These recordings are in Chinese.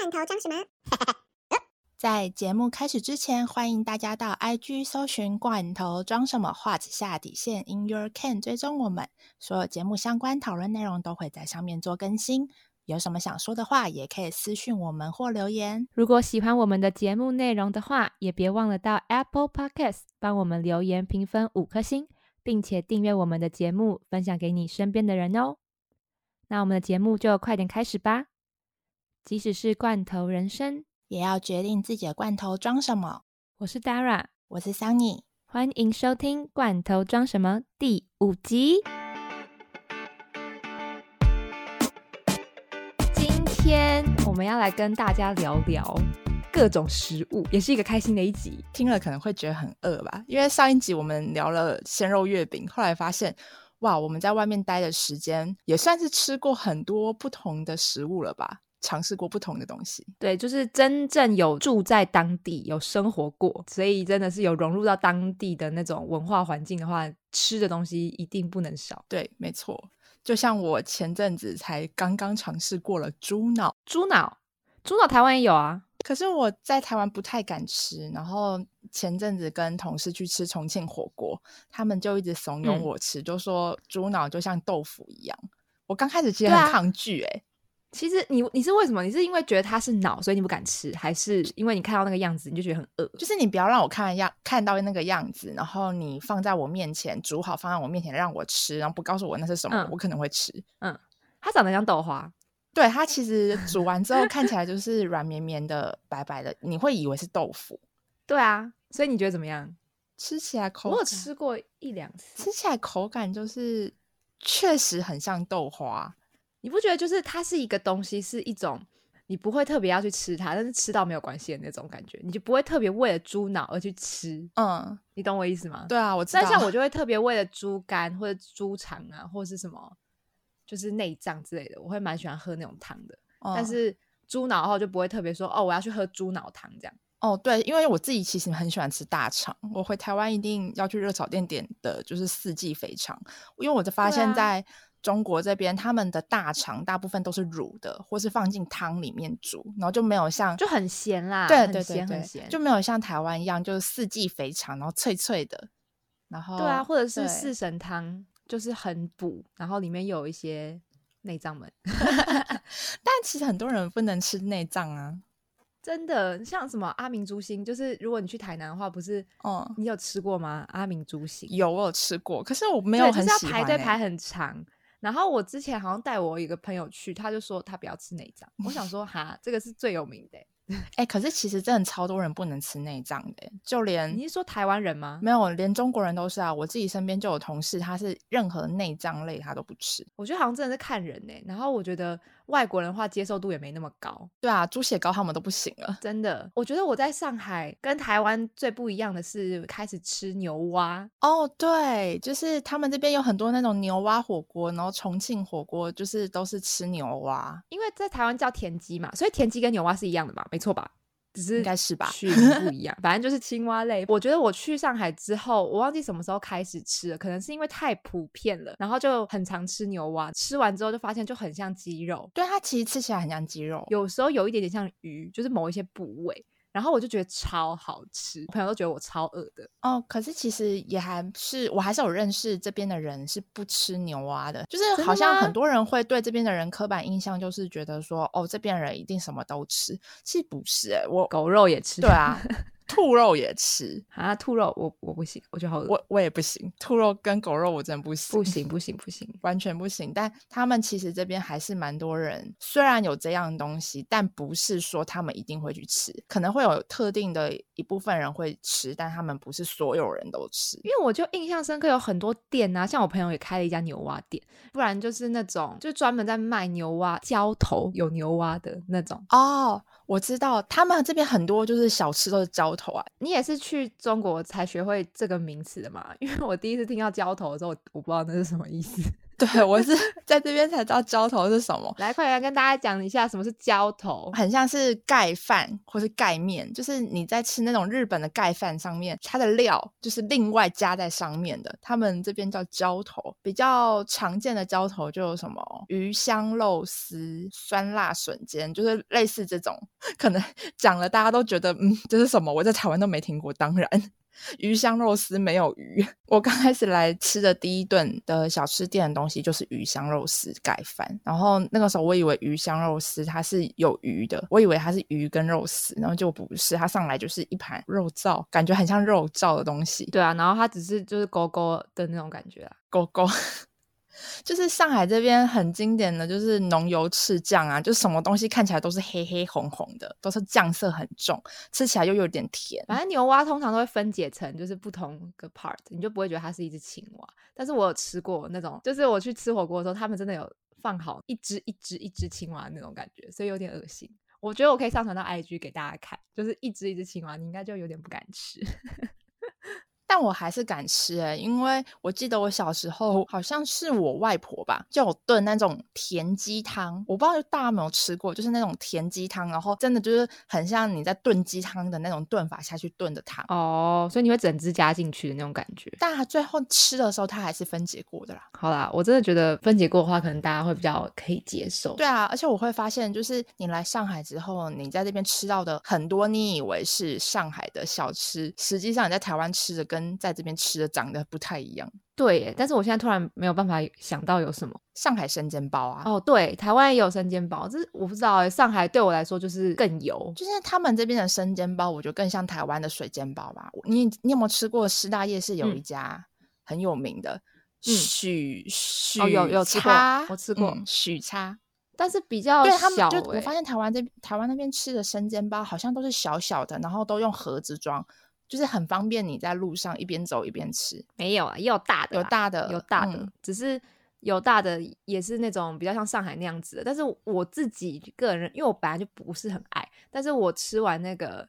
罐头装什么？在节目开始之前，欢迎大家到 IG 搜寻“罐头装什么”画子下底线 In Your Can 追踪我们，所有节目相关讨论内容都会在上面做更新。有什么想说的话，也可以私讯我们或留言。如果喜欢我们的节目内容的话，也别忘了到 Apple Podcast 帮我们留言评分五颗星，并且订阅我们的节目，分享给你身边的人哦。那我们的节目就快点开始吧。即使是罐头人生，也要决定自己的罐头装什么。我是 Dara，我是 Sunny，欢迎收听《罐头装什么》第五集。今天我们要来跟大家聊聊各种食物，也是一个开心的一集。听了可能会觉得很饿吧，因为上一集我们聊了鲜肉月饼，后来发现，哇，我们在外面待的时间也算是吃过很多不同的食物了吧。尝试过不同的东西，对，就是真正有住在当地、有生活过，所以真的是有融入到当地的那种文化环境的话，吃的东西一定不能少。对，没错。就像我前阵子才刚刚尝试过了猪脑，猪脑，猪脑台湾也有啊，可是我在台湾不太敢吃。然后前阵子跟同事去吃重庆火锅，他们就一直怂恿我吃，就说猪脑就像豆腐一样。我刚开始其实很抗拒，哎。其实你你是为什么？你是因为觉得它是脑，所以你不敢吃，还是因为你看到那个样子你就觉得很饿？就是你不要让我看样看到那个样子，然后你放在我面前煮好放在我面前让我吃，然后不告诉我那是什么，我可能会吃。嗯，它长得像豆花，对，它其实煮完之后看起来就是软绵绵的、白白的，你会以为是豆腐。对啊，所以你觉得怎么样？吃起来口我有吃过一两次，吃起来口感就是确实很像豆花。你不觉得就是它是一个东西，是一种你不会特别要去吃它，但是吃到没有关系的那种感觉，你就不会特别为了猪脑而去吃。嗯，你懂我意思吗？对啊，我知道。但像我就会特别为了猪肝或者猪肠啊，或者是什么，就是内脏之类的，我会蛮喜欢喝那种汤的。但是猪脑后就不会特别说哦，我要去喝猪脑汤这样。哦，对，因为我自己其实很喜欢吃大肠，我回台湾一定要去热炒店点的就是四季肥肠，因为我就发现在。中国这边他们的大肠大部分都是卤的，或是放进汤里面煮，然后就没有像就很咸啦，对对对对，就没有像台湾一样就是四季肥肠，然后脆脆的，然后对啊，或者是四神汤，就是很补，然后里面有一些内脏们，但其实很多人不能吃内脏啊，真的，像什么阿明猪心，就是如果你去台南的话，不是哦，你有吃过吗？阿明猪心有，我有吃过，可是我没有很喜欢，排队排很长。然后我之前好像带我一个朋友去，他就说他不要吃内脏。我想说 哈，这个是最有名的。哎，可是其实真的超多人不能吃内脏的，就连你是说台湾人吗？没有，连中国人都是啊。我自己身边就有同事，他是任何内脏类他都不吃。我觉得好像真的是看人呢。然后我觉得。外国人的话接受度也没那么高，对啊，猪血糕他们都不行了，真的。我觉得我在上海跟台湾最不一样的是开始吃牛蛙哦，对，就是他们这边有很多那种牛蛙火锅，然后重庆火锅就是都是吃牛蛙，因为在台湾叫田鸡嘛，所以田鸡跟牛蛙是一样的嘛，没错吧？只是应该是吧，区域不一样，反正就是青蛙类。我觉得我去上海之后，我忘记什么时候开始吃了，可能是因为太普遍了，然后就很常吃牛蛙。吃完之后就发现就很像鸡肉，对它其实吃起来很像鸡肉，有时候有一点点像鱼，就是某一些部位。然后我就觉得超好吃，朋友都觉得我超饿的哦。可是其实也还是，我还是有认识这边的人是不吃牛蛙的，就是好像很多人会对这边的人刻板印象，就是觉得说哦，这边人一定什么都吃。其实不是，欸，我狗肉也吃。对啊。兔肉也吃啊！兔肉我我不行，我觉得好恶。我我也不行，兔肉跟狗肉我真不行，不行不行不行，完全不行。但他们其实这边还是蛮多人，虽然有这样东西，但不是说他们一定会去吃，可能会有特定的一部分人会吃，但他们不是所有人都吃。因为我就印象深刻，有很多店啊，像我朋友也开了一家牛蛙店，不然就是那种就专门在卖牛蛙浇头有牛蛙的那种哦。我知道他们这边很多就是小吃都是浇头啊，你也是去中国才学会这个名词的嘛？因为我第一次听到浇头的时候，我不知道那是什么意思。对我是 在这边才知道浇头是什么。来，快来跟大家讲一下什么是浇头。很像是盖饭或是盖面，就是你在吃那种日本的盖饭上面，它的料就是另外加在上面的。他们这边叫浇头，比较常见的浇头就有什么鱼香肉丝、酸辣笋尖，就是类似这种。可能讲了大家都觉得，嗯，这是什么？我在台湾都没听过。当然。鱼香肉丝没有鱼。我刚开始来吃的第一顿的小吃店的东西就是鱼香肉丝盖饭。然后那个时候我以为鱼香肉丝它是有鱼的，我以为它是鱼跟肉丝，然后就不是，它上来就是一盘肉燥，感觉很像肉燥的东西。对啊，然后它只是就是勾勾的那种感觉啊，勾勾。就是上海这边很经典的就是浓油赤酱啊，就什么东西看起来都是黑黑红红的，都是酱色很重，吃起来又有点甜。反正牛蛙通常都会分解成就是不同个 part，你就不会觉得它是一只青蛙。但是我有吃过那种，就是我去吃火锅的时候，他们真的有放好一只一只一只青蛙那种感觉，所以有点恶心。我觉得我可以上传到 IG 给大家看，就是一只一只青蛙，你应该就有点不敢吃。但我还是敢吃哎，因为我记得我小时候好像是我外婆吧，叫我炖那种甜鸡汤。我不知道大家有没有吃过，就是那种甜鸡汤，然后真的就是很像你在炖鸡汤的那种炖法下去炖的汤哦。所以你会整只加进去的那种感觉。但最后吃的时候，它还是分解过的啦。好啦，我真的觉得分解过的话，可能大家会比较可以接受。对啊，而且我会发现，就是你来上海之后，你在这边吃到的很多你以为是上海的小吃，实际上你在台湾吃的跟在这边吃的长得不太一样，对。但是我现在突然没有办法想到有什么上海生煎包啊。哦，对，台湾也有生煎包，这我不知道哎。上海对我来说就是更油，就是他们这边的生煎包，我觉得更像台湾的水煎包吧。你你有没有吃过师大夜市有一家很有名的许许？哦，有有吃过，我吃过许叉，但是比较对他们就我发现台湾这台湾那边吃的生煎包好像都是小小的，然后都用盒子装。就是很方便，你在路上一边走一边吃。没有啊，也有大的，有大的，有大的，只是有大的也是那种比较像上海那样子的。但是我自己个人，因为我本来就不是很爱，但是我吃完那个。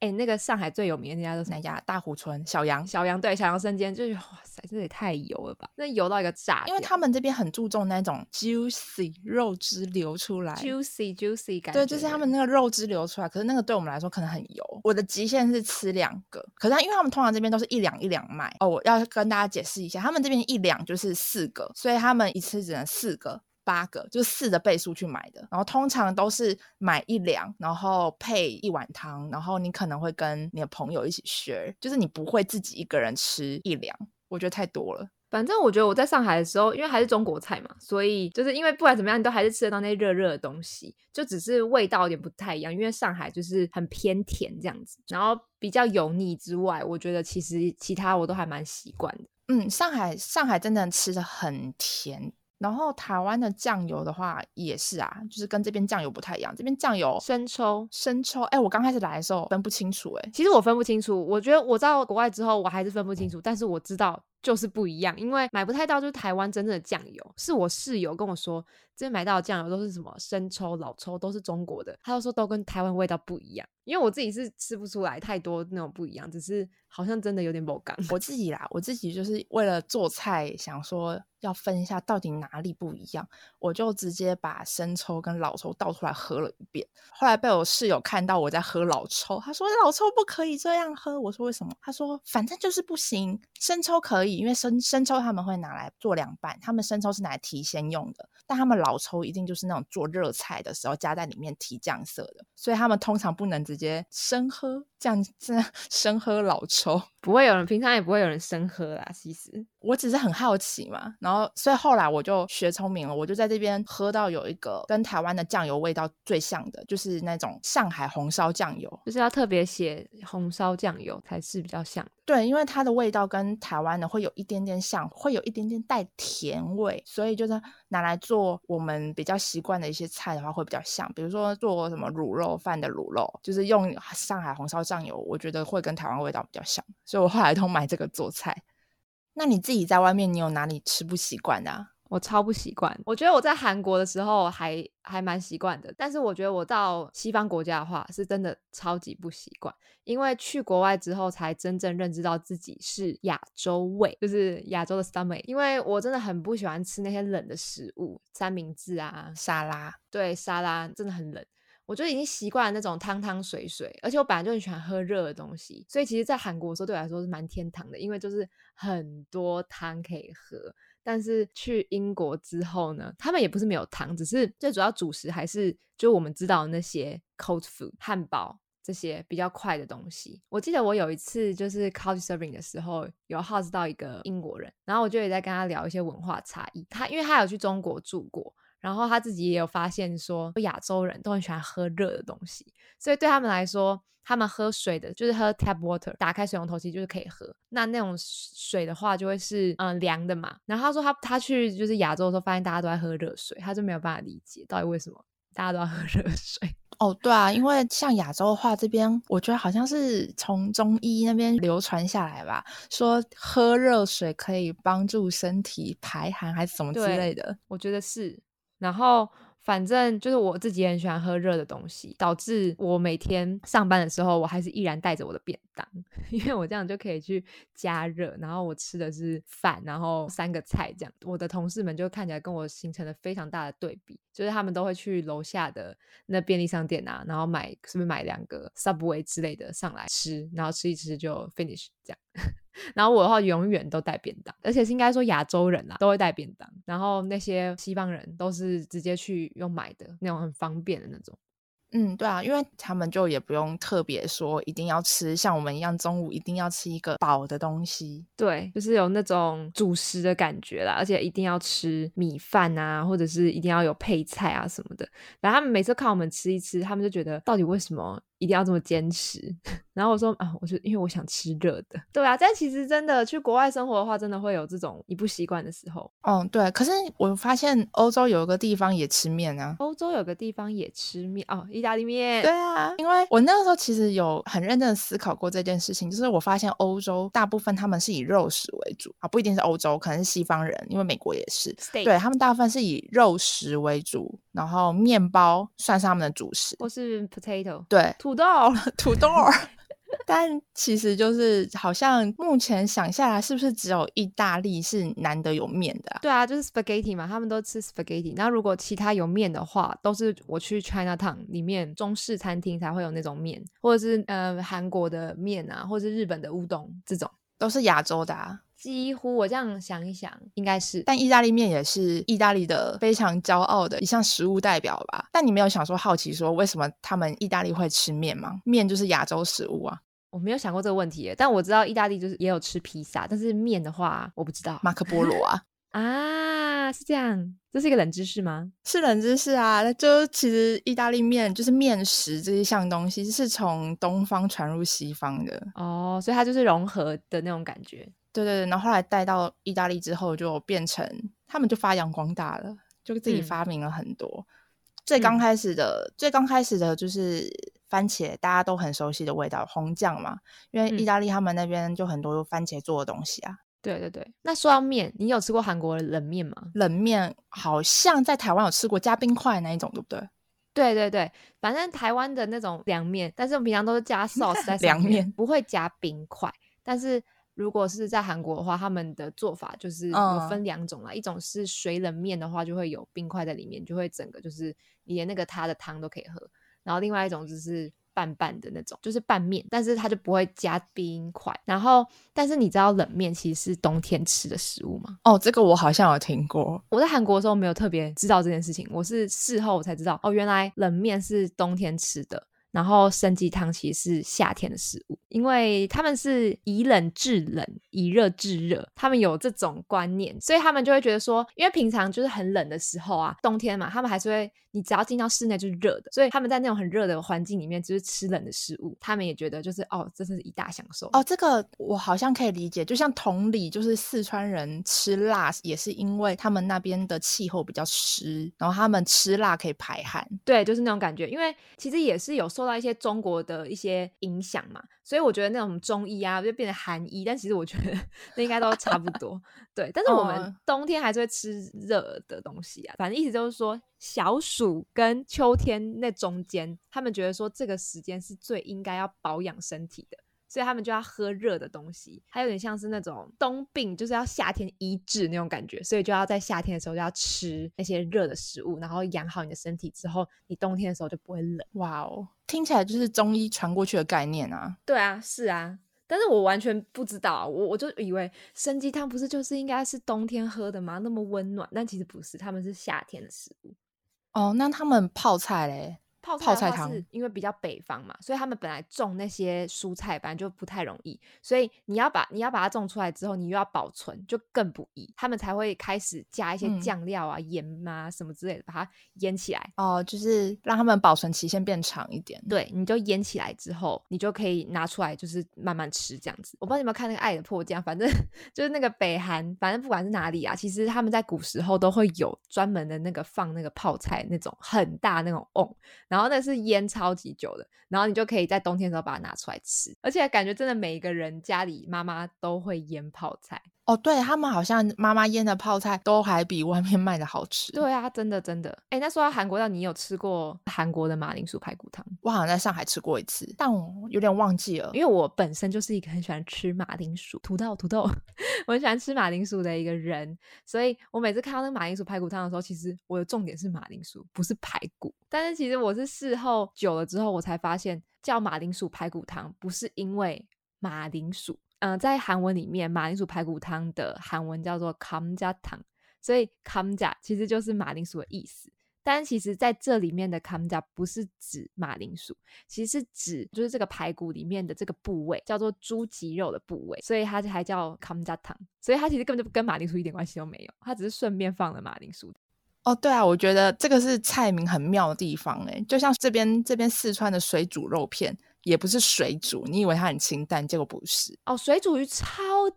哎，那个上海最有名的那家都是哪家？大湖村小杨，小杨对，小杨生煎就是哇塞，这也太油了吧！那油到一个炸，因为他们这边很注重那种 juicy 肉汁流出来，juicy juicy 感。对，就是他们那个肉汁流出来，可是那个对我们来说可能很油。我的极限是吃两个，可是因为他们通常这边都是一两一两卖哦。我要跟大家解释一下，他们这边一两就是四个，所以他们一次只能四个。八个就是四的倍数去买的，然后通常都是买一两，然后配一碗汤，然后你可能会跟你的朋友一起 share，就是你不会自己一个人吃一两，我觉得太多了。反正我觉得我在上海的时候，因为还是中国菜嘛，所以就是因为不管怎么样，你都还是吃得到那些热热的东西，就只是味道有点不太一样。因为上海就是很偏甜这样子，然后比较油腻之外，我觉得其实其他我都还蛮习惯的。嗯，上海上海真的吃的很甜。然后台湾的酱油的话也是啊，就是跟这边酱油不太一样。这边酱油生抽，生抽。哎，我刚开始来的时候分不清楚，哎，其实我分不清楚。我觉得我到国外之后，我还是分不清楚。但是我知道就是不一样，因为买不太到就是台湾真正的酱油。是我室友跟我说，这边买到的酱油都是什么生抽、老抽，都是中国的。他就说都跟台湾味道不一样。因为我自己是吃不出来太多那种不一样，只是好像真的有点不干。我 自己啦，我自己就是为了做菜，想说。要分一下到底哪里不一样，我就直接把生抽跟老抽倒出来喝了一遍。后来被我室友看到我在喝老抽，他说老抽不可以这样喝。我说为什么？他说反正就是不行，生抽可以，因为生生抽他们会拿来做凉拌，他们生抽是拿来提鲜用的。但他们老老抽一定就是那种做热菜的时候加在里面提酱色的，所以他们通常不能直接生喝，这样这样 生喝老抽不会有人，平常也不会有人生喝啦。其实我只是很好奇嘛，然后所以后来我就学聪明了，我就在这边喝到有一个跟台湾的酱油味道最像的，就是那种上海红烧酱油，就是要特别写红烧酱油才是比较像。对，因为它的味道跟台湾的会有一点点像，会有一点点带甜味，所以就是拿来做我们比较习惯的一些菜的话会比较像。比如说做什么卤肉饭的卤肉，就是用上海红烧酱油，我觉得会跟台湾味道比较像，所以我后来都买这个做菜。那你自己在外面，你有哪里吃不习惯的？我超不习惯。我觉得我在韩国的时候还还蛮习惯的，但是我觉得我到西方国家的话，是真的超级不习惯。因为去国外之后，才真正认知到自己是亚洲胃，就是亚洲的 stomach。因为我真的很不喜欢吃那些冷的食物，三明治啊、沙拉，对沙拉真的很冷。我就已经习惯了那种汤汤水水，而且我本来就很喜欢喝热的东西，所以其实，在韩国的时候对我来说是蛮天堂的，因为就是很多汤可以喝。但是去英国之后呢，他们也不是没有汤，只是最主要主食还是就我们知道那些 cold food 汉堡这些比较快的东西。我记得我有一次就是 couch serving 的时候，有 house 到一个英国人，然后我就也在跟他聊一些文化差异。他因为他有去中国住过。然后他自己也有发现说，亚洲人都很喜欢喝热的东西，所以对他们来说，他们喝水的就是喝 tap water，打开水龙头其实就是可以喝。那那种水的话，就会是嗯凉的嘛。然后他说他他去就是亚洲的时候，发现大家都在喝热水，他就没有办法理解到底为什么大家都要喝热水。哦，对啊，因为像亚洲的话，这边我觉得好像是从中医那边流传下来吧，说喝热水可以帮助身体排寒还是什么之类的。我觉得是。然后，反正就是我自己很喜欢喝热的东西，导致我每天上班的时候，我还是依然带着我的便当，因为我这样就可以去加热。然后我吃的是饭，然后三个菜这样。我的同事们就看起来跟我形成了非常大的对比，就是他们都会去楼下的那便利商店啊，然后买是不是买两个 Subway 之类的上来吃，然后吃一吃就 finish 这样。然后我的话永远都带便当，而且是应该说亚洲人啦都会带便当，然后那些西方人都是直接去用买的那种很方便的那种。嗯，对啊，因为他们就也不用特别说一定要吃像我们一样中午一定要吃一个饱的东西，对，就是有那种主食的感觉啦，而且一定要吃米饭啊，或者是一定要有配菜啊什么的。然后他们每次看我们吃一吃，他们就觉得到底为什么？一定要这么坚持，然后我说啊，我就因为我想吃热的，对啊。但其实真的去国外生活的话，真的会有这种你不习惯的时候。嗯，对。可是我发现欧洲有一个地方也吃面啊，欧洲有个地方也吃面哦，意大利面。对啊，因为我那个时候其实有很认真的思考过这件事情，就是我发现欧洲大部分他们是以肉食为主啊，不一定是欧洲，可能是西方人，因为美国也是，对他们大部分是以肉食为主，然后面包算是他们的主食，或是 potato，对。土豆，土豆，但其实就是好像目前想下来，是不是只有意大利是难得有面的？对啊，就是 spaghetti 嘛，他们都吃 spaghetti。那如果其他有面的话，都是我去 China Town 里面中式餐厅才会有那种面，或者是呃韩国的面啊，或者是日本的乌冬这种，都是亚洲的。啊。几乎我这样想一想，应该是，但意大利面也是意大利的非常骄傲的一项食物代表吧？但你没有想说好奇说，为什么他们意大利会吃面吗？面就是亚洲食物啊！我没有想过这个问题，但我知道意大利就是也有吃披萨，但是面的话我不知道。马可波罗啊 啊，是这样，这是一个冷知识吗？是冷知识啊！那就其实意大利面就是面食这一项东西是从东方传入西方的哦，所以它就是融合的那种感觉。对对对，然后后来带到意大利之后，就变成他们就发扬光大了，就自己发明了很多。最刚开始的，最刚开始的就是番茄，大家都很熟悉的味道，红酱嘛。因为意大利他们那边就很多用番茄做的东西啊。对对对，那说到面，你有吃过韩国的冷面吗？冷面好像在台湾有吃过，加冰块那一种，对不对？对对对，反正台湾的那种凉面，但是我们平常都是加 sauce 在凉面，不会加冰块，但是。如果是在韩国的话，他们的做法就是有分两种啦，一种是水冷面的话，就会有冰块在里面，就会整个就是连那个它的汤都可以喝。然后另外一种就是拌拌的那种，就是拌面，但是它就不会加冰块。然后，但是你知道冷面其实是冬天吃的食物吗？哦，这个我好像有听过。我在韩国的时候没有特别知道这件事情，我是事后我才知道，哦，原来冷面是冬天吃的。然后生鸡汤其实是夏天的食物，因为他们是以冷制冷，以热制热，他们有这种观念，所以他们就会觉得说，因为平常就是很冷的时候啊，冬天嘛，他们还是会，你只要进到室内就是热的，所以他们在那种很热的环境里面，就是吃冷的食物，他们也觉得就是哦，这是一大享受哦。这个我好像可以理解，就像同理，就是四川人吃辣也是因为他们那边的气候比较湿，然后他们吃辣可以排汗，对，就是那种感觉，因为其实也是有。受到一些中国的一些影响嘛，所以我觉得那种中医啊就变成韩医，但其实我觉得那应该都差不多。对，但是我们冬天还是会吃热的东西啊。反正意思就是说，小暑跟秋天那中间，他们觉得说这个时间是最应该要保养身体的。所以他们就要喝热的东西，还有点像是那种冬病，就是要夏天医治那种感觉，所以就要在夏天的时候就要吃那些热的食物，然后养好你的身体之后，你冬天的时候就不会冷。哇哦，听起来就是中医传过去的概念啊。对啊，是啊，但是我完全不知道，我我就以为参鸡汤不是就是应该是冬天喝的吗？那么温暖，但其实不是，他们是夏天的食物。哦，那他们泡菜嘞？泡菜汤是因为比较北方嘛，所以他们本来种那些蔬菜本来就不太容易，所以你要把你要把它种出来之后，你又要保存，就更不易。他们才会开始加一些酱料啊、盐啊什么之类的，把它腌起来。哦，就是让他们保存期限变长一点。对，你就腌起来之后，你就可以拿出来，就是慢慢吃这样子。我不知道你有没有看那个《爱的迫降》，反正 就是那个北韩，反正不管是哪里啊，其实他们在古时候都会有专门的那个放那个泡菜那种很大那种瓮，然后那是腌。超级久的，然后你就可以在冬天的时候把它拿出来吃，而且感觉真的每一个人家里妈妈都会腌泡菜。哦，对他们好像妈妈腌的泡菜都还比外面卖的好吃。对啊，真的真的。哎，那说到韩国，那你有吃过韩国的马铃薯排骨汤？我好像在上海吃过一次，但我有点忘记了，因为我本身就是一个很喜欢吃马铃薯、土豆、土豆，我很喜欢吃马铃薯的一个人，所以我每次看到那个马铃薯排骨汤的时候，其实我的重点是马铃薯，不是排骨。但是其实我是事后久了之后，我才发现叫马铃薯排骨汤不是因为马铃薯。嗯，在韩文里面，马铃薯排骨汤的韩文叫做 kamja 汤，所以 kamja 其实就是马铃薯的意思。但其实在这里面的 kamja 不是指马铃薯，其实是指就是这个排骨里面的这个部位叫做猪脊肉的部位，所以它还叫 kamja 汤。所以它其实根本就跟马铃薯一点关系都没有，它只是顺便放了马铃薯。哦，对啊，我觉得这个是菜名很妙的地方哎，就像这边这边四川的水煮肉片。也不是水煮，你以为它很清淡，结果不是哦。水煮鱼超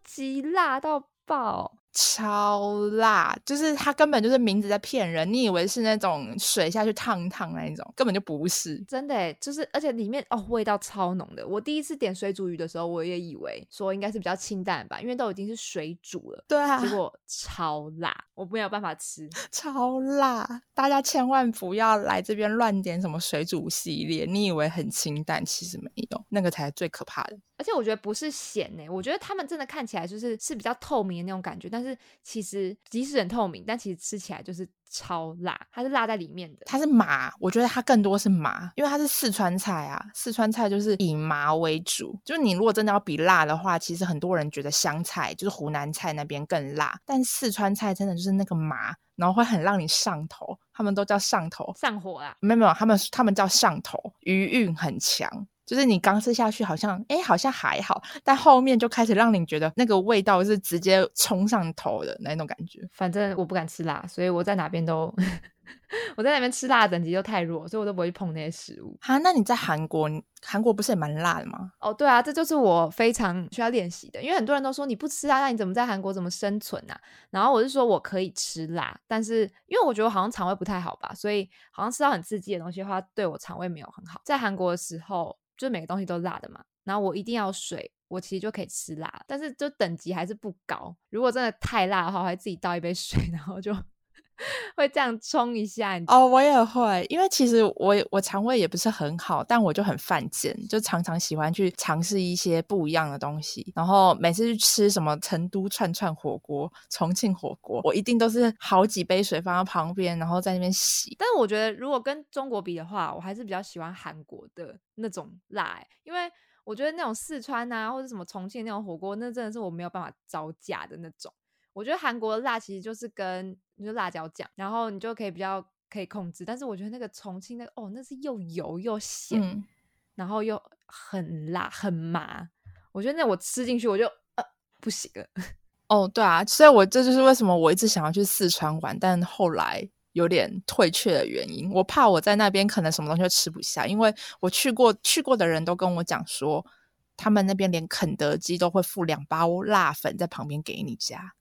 级辣到爆。超辣，就是它根本就是名字在骗人。你以为是那种水下去烫烫那一种，根本就不是。真的，就是而且里面哦味道超浓的。我第一次点水煮鱼的时候，我也以为说应该是比较清淡吧，因为都已经是水煮了。对啊，结果超辣，我没有办法吃，超辣。大家千万不要来这边乱点什么水煮系列，你以为很清淡，其实没有，那个才是最可怕的。而且我觉得不是咸呢，我觉得他们真的看起来就是是比较透明的那种感觉，但是其实即使很透明，但其实吃起来就是超辣，它是辣在里面的。它是麻，我觉得它更多是麻，因为它是四川菜啊，四川菜就是以麻为主。就是你如果真的要比辣的话，其实很多人觉得湘菜就是湖南菜那边更辣，但四川菜真的就是那个麻，然后会很让你上头，他们都叫上头上火啊？没有没有，他们他们叫上头，余韵很强。就是你刚吃下去好像，哎，好像还好，但后面就开始让你觉得那个味道是直接冲上头的那种感觉。反正我不敢吃辣，所以我在哪边都，我在那边吃辣的等级都太弱，所以我都不会去碰那些食物。哈，那你在韩国，韩国不是也蛮辣的吗？哦，对啊，这就是我非常需要练习的，因为很多人都说你不吃辣，那你怎么在韩国怎么生存啊？然后我是说我可以吃辣，但是因为我觉得我好像肠胃不太好吧，所以好像吃到很刺激的东西的话，对我肠胃没有很好。在韩国的时候。就每个东西都辣的嘛，然后我一定要水，我其实就可以吃辣，但是就等级还是不高。如果真的太辣的话，我还自己倒一杯水，然后就。会这样冲一下哦，我也会，因为其实我我肠胃也不是很好，但我就很犯贱，就常常喜欢去尝试一些不一样的东西。然后每次去吃什么成都串串火锅、重庆火锅，我一定都是好几杯水放在旁边，然后在那边洗。但是我觉得，如果跟中国比的话，我还是比较喜欢韩国的那种辣，因为我觉得那种四川啊或者什么重庆那种火锅，那真的是我没有办法招架的那种。我觉得韩国的辣其实就是跟就辣椒酱，然后你就可以比较可以控制。但是我觉得那个重庆那个哦，那是又油又咸，然后又很辣很麻。我觉得那我吃进去我就呃不行了。哦，对啊，所以我这就是为什么我一直想要去四川玩，但后来有点退却的原因。我怕我在那边可能什么东西都吃不下，因为我去过去过的人都跟我讲说，他们那边连肯德基都会附两包辣粉在旁边给你加。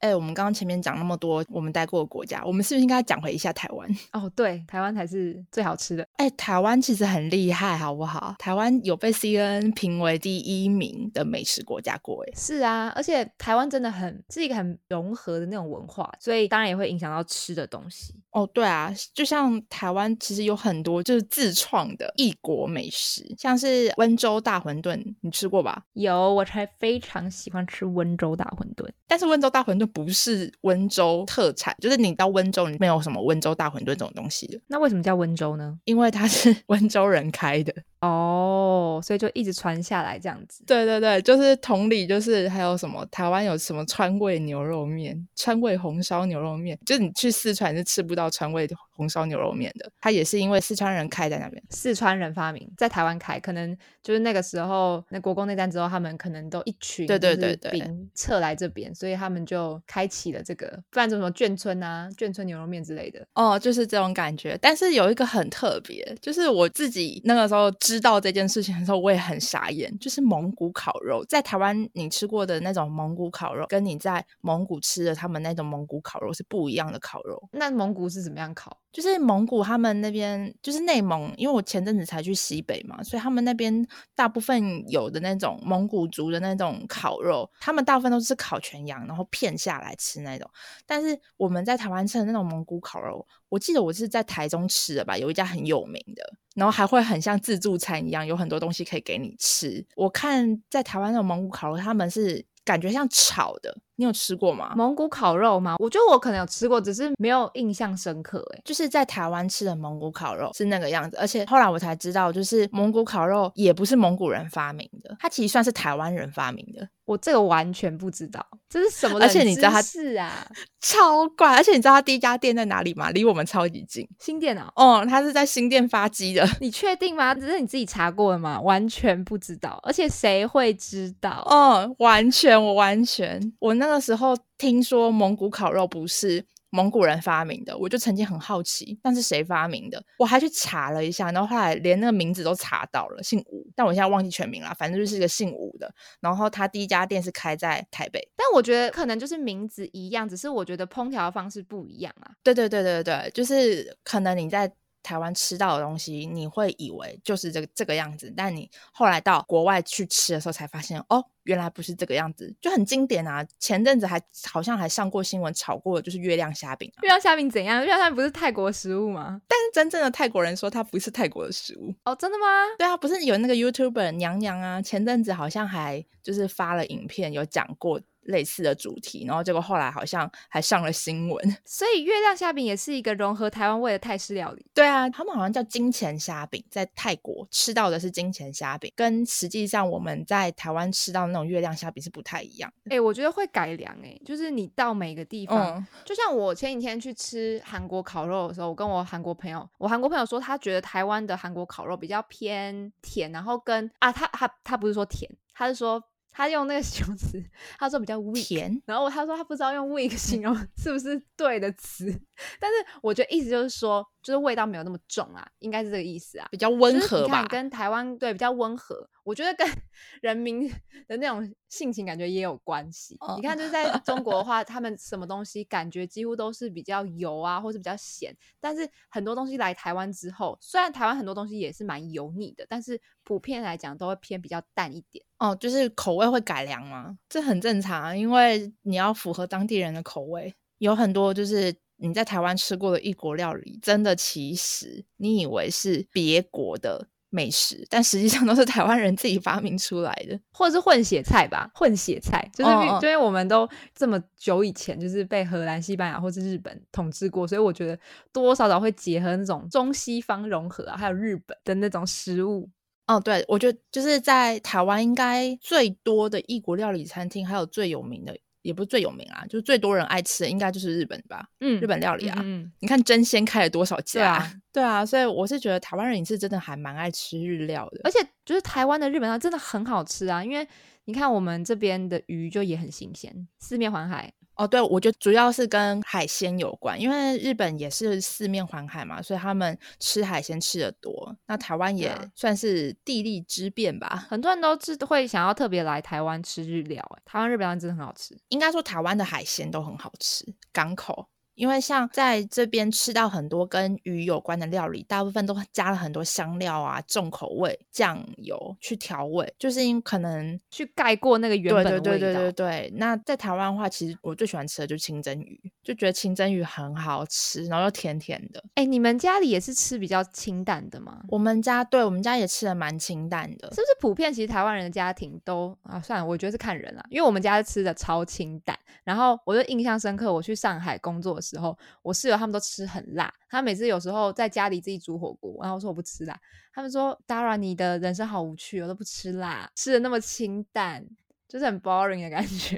哎、我们刚刚前面讲那么多我们待过的国家，我们是不是应该讲回一下台湾？哦，对，台湾才是最好吃的。哎、台湾其实很厉害，好不好？台湾有被 CNN 评为第一名的美食国家过，哎，是啊，而且台湾真的很是一个很融合的那种文化，所以当然也会影响到吃的东西。哦，对啊，就像台湾其实有很多就是自创的异国美食，像是温州大馄饨，你吃过吧？有，我才非常喜欢吃温州大馄饨。但是温州大馄饨不是温州特产，就是你到温州，你没有什么温州大馄饨这种东西的，那为什么叫温州呢？因为它是 温州人开的。哦，所以就一直传下来这样子。对对对，就是同理，就是还有什么台湾有什么川味牛肉面、川味红烧牛肉面，就是你去四川是吃不到川味红烧牛肉面的，它也是因为四川人开在那边。四川人发明在台湾开，可能就是那个时候，那国共内战之后，他们可能都一群对对对对兵撤来这边，所以他们就开启了这个，不然就什么眷村啊、眷村牛肉面之类的。哦，就是这种感觉。但是有一个很特别，就是我自己那个时候知道这件事情的时候，我也很傻眼，就是蒙古烤肉。在台湾你吃过的那种蒙古烤肉，跟你在蒙古吃的他们那种蒙古烤肉是不一样的烤肉。那蒙古是怎么样烤？就是蒙古他们那边，就是内蒙，因为我前阵子才去西北嘛，所以他们那边大部分有的那种蒙古族的那种烤肉，他们大部分都是烤全羊，然后片下来吃那种。但是我们在台湾吃的那种蒙古烤肉，我记得我是在台中吃的吧，有一家很有名的，然后还会很像自助餐一样，有很多东西可以给你吃。我看在台湾那种蒙古烤肉，他们是感觉像炒的，你有吃过吗？蒙古烤肉吗？我觉得我可能有吃过，只是没有印象深刻。哎，就是在台湾吃的蒙古烤肉是那个样子，而且后来我才知道，就是蒙古烤肉也不是蒙古人发明的，它其实算是台湾人发明的，我这个完全不知道，这是什么？而且你知道它是啊，超怪。而且你知道它第一家店在哪里吗？离我们超级近。新店啊。哦，它是在新店发迹的。你确定吗？只是你自己查过的吗？完全不知道，而且谁会知道？哦，完全，我完全，我那个时候听说蒙古烤肉不是蒙古人发明的，我就曾经很好奇，那是谁发明的？我还去查了一下，然后后来连那个名字都查到了，姓吴，但我现在忘记全名了，反正就是一个姓吴的。然后他第一家店是开在台北。但我觉得可能就是名字一样，只是我觉得烹调方式不一样啊。对对对对对，就是可能你在台湾吃到的东西，你会以为就是这个这个样子，但你后来到国外去吃的时候，才发现哦，原来不是这个样子，就很经典啊。前阵子还好像还上过新闻，炒过的就是月亮虾饼、啊。月亮虾饼怎样？月亮虾饼不是泰国食物吗？但是真正的泰国人说它不是泰国的食物。哦，真的吗？对啊，不是有那个 YouTuber 娘娘啊，前阵子好像还就是发了影片，有讲过类似的主题，然后结果后来好像还上了新闻。所以月亮虾饼也是一个融合台湾味的泰式料理。对啊，他们好像叫金钱虾饼，在泰国吃到的是金钱虾饼，跟实际上我们在台湾吃到的那种月亮虾饼是不太一样的。哎、我觉得会改良哎、就是你到每个地方，嗯，就像我前几天去吃韩国烤肉的时候，我跟我韩国朋友，我韩国朋友说他觉得台湾的韩国烤肉比较偏甜，然后跟啊他他他不是说甜，他是说他用那个形容词，他说比较 weak，甜。然后他说他不知道用 weak 形容 是不是对的词，但是我觉得意思就是说，就是味道没有那么重啊，应该是这个意思啊。比较温和吧你看。跟台湾对比较温和，我觉得跟 人民的那种性情感觉也有关系。哦你看，就是在中国的话，他们什么东西感觉几乎都是比较油啊，或是比较咸。但是很多东西来台湾之后，虽然台湾很多东西也是蛮油腻的，但是普遍来讲都会偏比较淡一点。哦，就是口味会改良吗？这很正常啊，因为你要符合当地人的口味。有很多就是你在台湾吃过的异国料理，真的其实你以为是别国的美食，但实际上都是台湾人自己发明出来的。或者是混血菜吧，混血菜就是因为我们都这么久以前就是被荷兰、西班牙或是日本统治过，所以我觉得多多少少会结合那种中西方融合啊，还有日本的那种食物。哦，对，我觉得就是在台湾应该最多的异国料理餐厅，还有最有名的，也不是最有名啊，就是最多人爱吃的，应该就是日本吧。嗯日本料理啊，嗯嗯你看真鲜开了多少家？对啊，对啊，所以我是觉得台湾人也是真的还蛮爱吃日料的。而且就是台湾的日本料真的很好吃啊，因为你看我们这边的鱼就也很新鲜，四面环海，哦，对，我觉得主要是跟海鲜有关，因为日本也是四面环海嘛，所以他们吃海鲜吃的多。那台湾也算是地利之便吧，很多人都是会想要特别来台湾吃日料，哎，台湾日料真的很好吃。应该说台湾的海鲜都很好吃，港口。因为像在这边吃到很多跟鱼有关的料理，大部分都加了很多香料啊、重口味、酱油去调味，就是因可能去盖过那个原本的味道。对对对对对。那在台湾的话，其实我最喜欢吃的就是清蒸鱼，就觉得清蒸鱼很好吃，然后又甜甜的。哎，你们家里也是吃比较清淡的吗？我们家对我们家也吃的蛮清淡的，是不是普遍？其实台湾人的家庭都啊，算了，我觉得是看人啦。因为我们家吃的超清淡，然后我就印象深刻，我去上海工作。时候，我室友他们都吃很辣，他每次有时候在家里自己煮火锅，然后我说我不吃辣，他们说 Dara 你的人生好无趣，我都不吃辣，吃的那么清淡，就是很 boring 的感觉。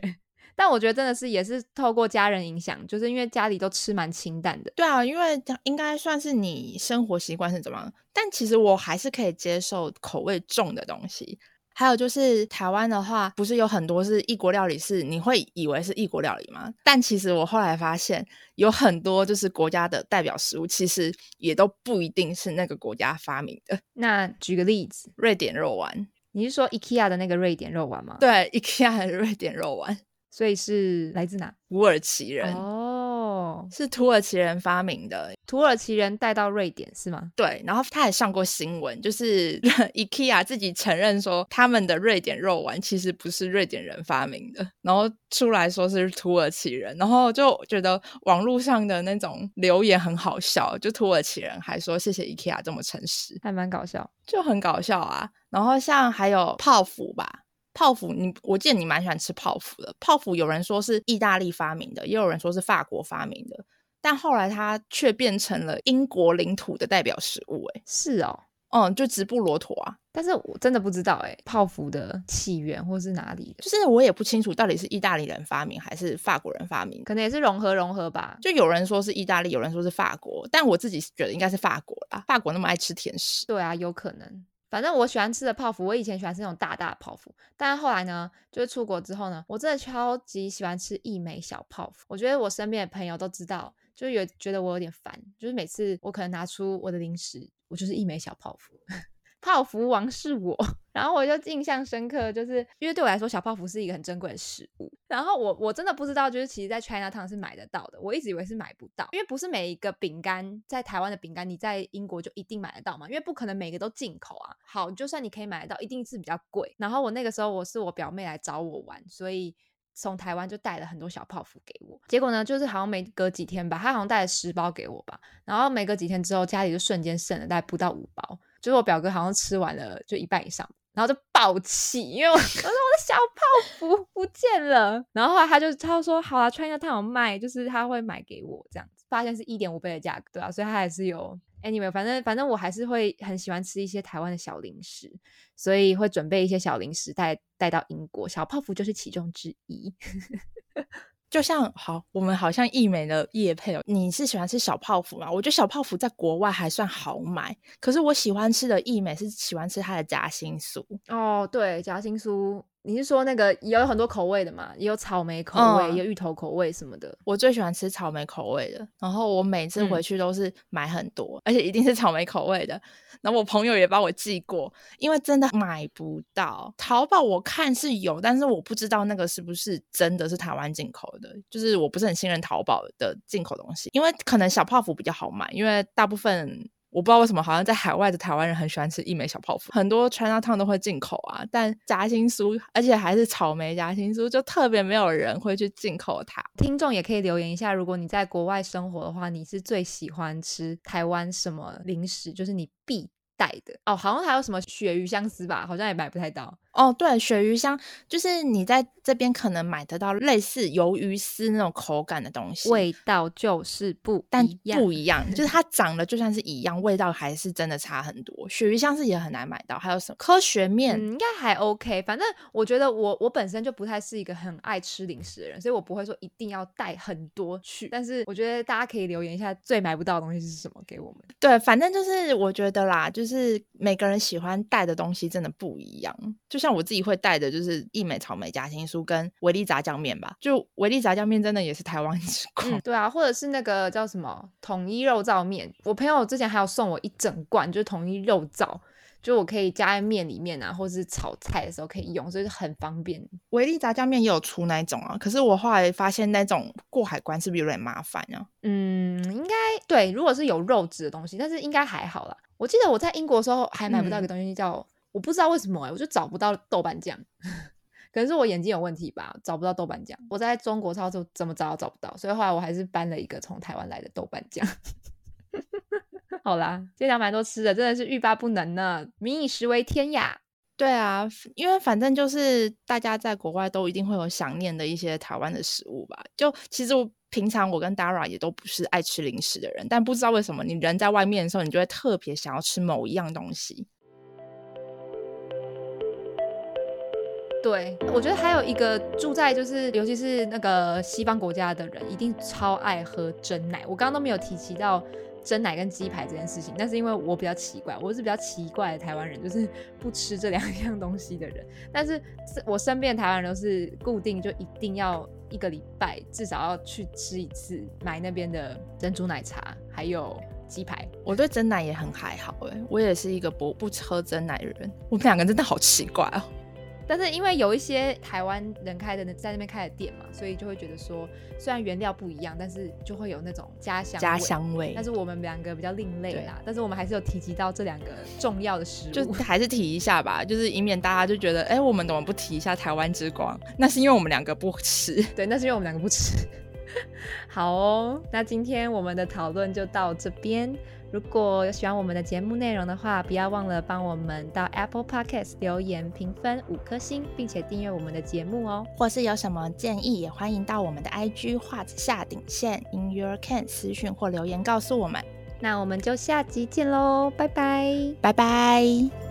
但我觉得真的是也是透过家人影响，就是因为家里都吃蛮清淡的。对啊，因为应该算是你生活习惯是怎么样，但其实我还是可以接受口味重的东西。还有就是台湾的话，不是有很多是异国料理，是你会以为是异国料理吗？但其实我后来发现，有很多就是国家的代表食物，其实也都不一定是那个国家发明的。那举个例子，瑞典肉丸，你是说 IKEA 的那个瑞典肉丸吗？对，IKEA 的瑞典肉丸，所以是来自哪？土耳其人哦。是土耳其人发明的，土耳其人带到瑞典是吗？对，然后他还上过新闻，就是 IKEA 自己承认说他们的瑞典肉丸其实不是瑞典人发明的，然后出来说是土耳其人，然后就觉得网络上的那种留言很好笑，就土耳其人还说谢谢 IKEA 这么诚实，还蛮搞笑，就很搞笑啊。然后像还有泡芙吧。泡芙，你我记得你蛮喜欢吃泡芙的。泡芙有人说是意大利发明的，也有人说是法国发明的，但后来它却变成了英国领土的代表食物。哎，是哦，嗯，就直布罗陀啊。但是我真的不知道，哎，泡芙的起源或是哪里，就是我也不清楚到底是意大利人发明还是法国人发明，可能也是融合融合吧。就有人说是意大利，有人说是法国，但我自己觉得应该是法国啦。法国那么爱吃甜食，对啊，有可能。反正我喜欢吃的泡芙，我以前喜欢吃那种大大的泡芙，但是后来呢，就是出国之后呢，我真的超级喜欢吃一枚小泡芙。我觉得我身边的朋友都知道，就有觉得我有点烦，就是每次我可能拿出我的零食，我就是一枚小泡芙。泡芙王是我，然后我就印象深刻，就是因为对我来说，小泡芙是一个很珍贵的食物。然后我我真的不知道，就是其实，在 China Town 是买得到的，我一直以为是买不到，因为不是每一个饼干在台湾的饼干，你在英国就一定买得到嘛，因为不可能每个都进口啊。好，就算你可以买得到，一定是比较贵。然后我那个时候我是我表妹来找我玩，所以从台湾就带了很多小泡芙给我。结果呢，就是好像没隔几天吧，他好像带了十包给我吧，然后没隔几天之后，家里就瞬间剩了大概不到五包。就是我表哥好像吃完了就一半以上，然后就爆气，因为我 我说我的小泡芙不见了，然后后来他就他就说好啊，穿一下他有卖，就是他会买给我这样子，发现是一点五倍的价格，对啊，所以他还是有 anyway，反正反正我还是会很喜欢吃一些台湾的小零食，所以会准备一些小零食带带到英国，小泡芙就是其中之一。就像好，我们好像易美的叶配哦。你是喜欢吃小泡芙吗？我觉得小泡芙在国外还算好买，可是我喜欢吃的易美是喜欢吃它的夹心酥哦。对，夹心酥。你是说那个也有很多口味的嘛？也有草莓口味，有芋头口味什么的。我最喜欢吃草莓口味的，然后我每次回去都是买很多，而且一定是草莓口味的。然后我朋友也帮我寄过，因为真的买不到。淘宝我看是有，但是我不知道那个是不是真的是台湾进口的，就是我不是很信任淘宝的进口东西，因为可能小泡芙比较好买，因为大部分。我不知道为什么，好像在海外的台湾人很喜欢吃一枚小泡芙，很多 China Town 都会进口啊。但夹心酥，而且还是草莓夹心酥，就特别没有人会去进口它。听众也可以留言一下，如果你在国外生活的话，你是最喜欢吃台湾什么零食？就是你必带的哦，好像还有什么鳕鱼香丝吧，好像也买不太到。哦，对，鳕鱼香就是你在这边可能买得到类似鱿鱼丝那种口感的东西，味道就是不但不一样，就是它长得就算是一样，味道还是真的差很多。鳕鱼香是也很难买到，还有什么科学面应该还 OK。反正我觉得我我本身就不太是一个很爱吃零食的人，所以我不会说一定要带很多去。但是我觉得大家可以留言一下最买不到的东西是什么给我们。对，反正就是我觉得啦，就是每个人喜欢带的东西真的不一样，就。像我自己会带的就是益美草莓夹心酥跟维力炸酱面吧。就维力炸酱面真的也是台湾 之光。嗯，对啊，或者是那个叫什么统一肉燥面，我朋友之前还有送我一整罐，就是统一肉燥。就我可以加在面里面啊，或者是炒菜的时候可以用，所以很方便。维力炸酱面也有出那种啊，可是我后来发现那种过海关是不是有点麻烦啊？嗯，应该对，如果是有肉质的东西，但是应该还好啦。我记得我在英国的时候还买不到一个东西叫，我不知道为什么哎，我就找不到豆瓣酱，可能是我眼睛有问题吧，找不到豆瓣酱。我在中国超市怎么找都找不到，所以后来我还是搬了一个从台湾来的豆瓣酱。好啦，今天聊蛮多吃的，真的是欲罢不能呢。民以食为天呀。对啊，因为反正就是大家在国外都一定会有想念的一些台湾的食物吧。就其实我平常我跟 Dara 也都不是爱吃零食的人，但不知道为什么你人在外面的时候，你就会特别想要吃某一样东西。对，我觉得还有一个住在就是，尤其是那个西方国家的人，一定超爱喝真奶。我刚刚都没有提及到。真奶跟鸡排这件事情，但是因为我比较奇怪，我是比较奇怪的台湾人，就是不吃这两 样东西的人。但是我身边的台湾人都是固定就一定要一个礼拜至少要去吃一次，买那边的珍珠奶茶还有鸡排。我对真奶也很还好哎，我也是一个不不喝真奶的人。我们两个真的好奇怪哦。但是因为有一些台湾人开的在那边开的店嘛，所以就会觉得说，虽然原料不一样，但是就会有那种家乡家乡味。但是我们两个比较另类啦，但是我们还是有提及到这两个重要的食物，就还是提一下吧，就是以免大家就觉得，哎，我们怎么不提一下台湾之光？那是因为我们两个不吃。对，那是因为我们两个不吃。好哦，那今天我们的讨论就到这边。如果有喜欢我们的节目内容的话，不要忘了帮我们到 Apple Podcast 留言评分五颗星，并且订阅我们的节目哦。或是有什么建议，也欢迎到我们的 IG 画下顶线 In Your Can 私讯或留言告诉我们。那我们就下集见喽，拜拜，拜拜。